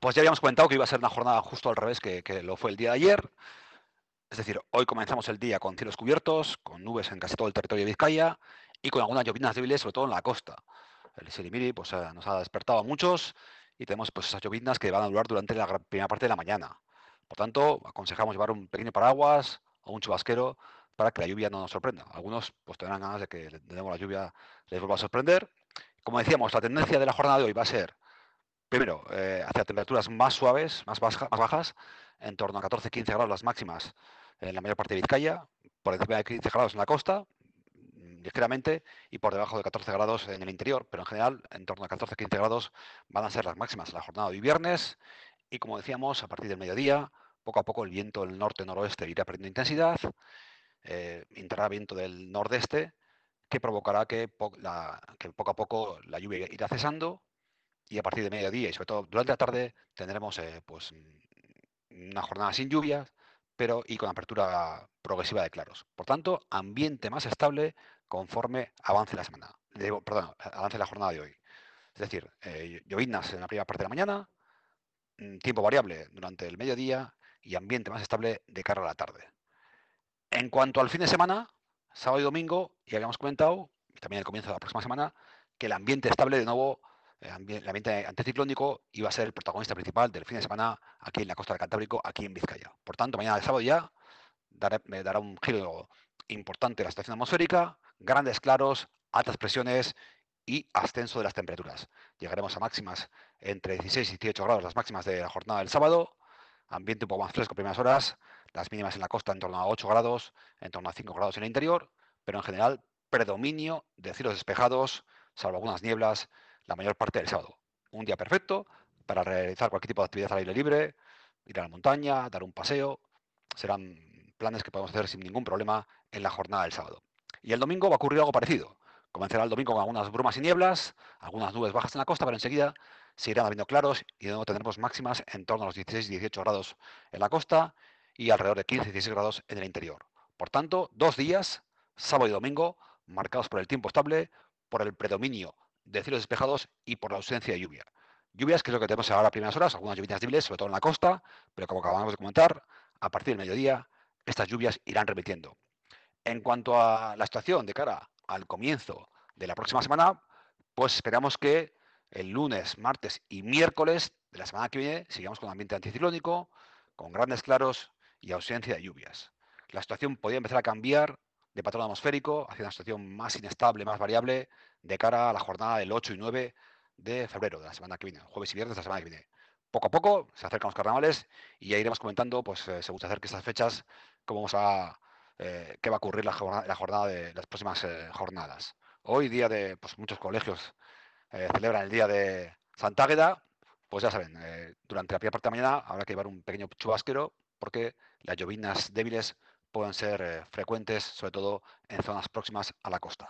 Pues ya habíamos comentado que iba a ser una jornada justo al revés que, lo fue el día de ayer. Es decir, hoy comenzamos el día con cielos cubiertos, con nubes en casi todo el territorio de Vizcaya y con algunas llovinas débiles, sobre todo en la costa. El Sirimiri pues, eh, nos ha despertado a muchos y tenemos pues, esas llovinas que van a durar durante la primera parte de la mañana. Por tanto, aconsejamos llevar un pequeño paraguas o un chubasquero para que la lluvia no nos sorprenda. Algunos pues tendrán ganas de que la lluvia les vuelva a sorprender. Como decíamos, la tendencia de la jornada de hoy va a ser, primero, eh, hacia temperaturas más suaves, más, más bajas, en torno a 14-15 grados las máximas en la mayor parte de Vizcaya, por encima de 15 grados en la costa, mm, ligeramente, y por debajo de 14 grados en el interior, pero en general, en torno a 14-15 grados van a ser las máximas la jornada de viernes, y como decíamos, a partir del mediodía, poco a poco el viento del norte-noroeste irá perdiendo intensidad, eh, entrará viento del nordeste, que provocará que, poco a poco la lluvia irá cesando y a partir de mediodía y sobre todo durante la tarde tendremos eh, pues, una jornada sin lluvias, pero y con apertura progresiva de claros. Por tanto, ambiente más estable conforme avance la semana, perdón, avance la jornada de hoy. Es decir, eh, llovinas en la primera parte de la mañana, mm, tiempo variable durante el mediodía y ambiente más estable de cara a la tarde. En cuanto al fin de semana, sábado y domingo, ya habíamos comentado, y también el comienzo de la próxima semana, que el ambiente estable de nuevo, el ambiente anticiclónico, iba a ser el protagonista principal del fin de semana aquí en la costa del Cantábrico, aquí en Vizcaya. Por tanto, mañana de sábado ya me dará un giro importante la situación atmosférica, grandes claros, altas presiones y ascenso de las temperaturas. Llegaremos a máximas entre 16 y 18 grados, las máximas de la jornada del sábado, ambiente un poco más fresco primeras horas, las mínimas en la costa en torno a 8 grados, en torno a 5 grados en el interior, pero en general predominio de cielos despejados, salvo algunas nieblas, la mayor parte del sábado. Un día perfecto para realizar cualquier tipo de actividad al aire libre, ir a la montaña, dar un paseo. Serán planes que podemos hacer sin ningún problema en la jornada del sábado. Y el domingo va a ocurrir algo parecido. Comenzará el domingo con algunas brumas y nieblas, algunas nubes bajas en la costa, pero enseguida se irán habiendo claros y de nuevo tendremos máximas en torno a los 16 y 18 grados en la costa y alrededor de 15 y 16 grados en el interior. Por tanto, dos días, sábado y domingo, marcados por el tiempo estable, por el predominio de cielos despejados y por la ausencia de lluvia. Lluvias, que es lo que tenemos ahora a primeras horas, algunas lluvias débiles, sobre todo en la costa, pero como acabamos de comentar, a partir del mediodía estas lluvias irán repitiendo. En cuanto a la situación de cara al comienzo de la próxima semana, pues esperamos que el lunes, martes y miércoles de la semana que viene sigamos con ambiente anticiclónico, con grandes claros y ausencia de lluvias. La situación podría empezar a cambiar patrón atmosférico hacia una situación más inestable, más variable, de cara a la jornada del 8 y 9 de febrero de la semana que viene, jueves y viernes de la semana que viene. Poco a poco se acercan los carnavales y ya iremos comentando, pues eh, según se acerquen estas fechas, cómo vamos a, eh, qué va a ocurrir la jornada, la jornada de las próximas eh, jornadas. Hoy, día de pues, muchos colegios celebran el día de Santa Águeda, pues ya saben, durante la primera parte de mañana habrá que llevar un pequeño chubasquero porque las llovinas débiles pueden ser eh, frecuentes, sobre todo en zonas próximas a la costa.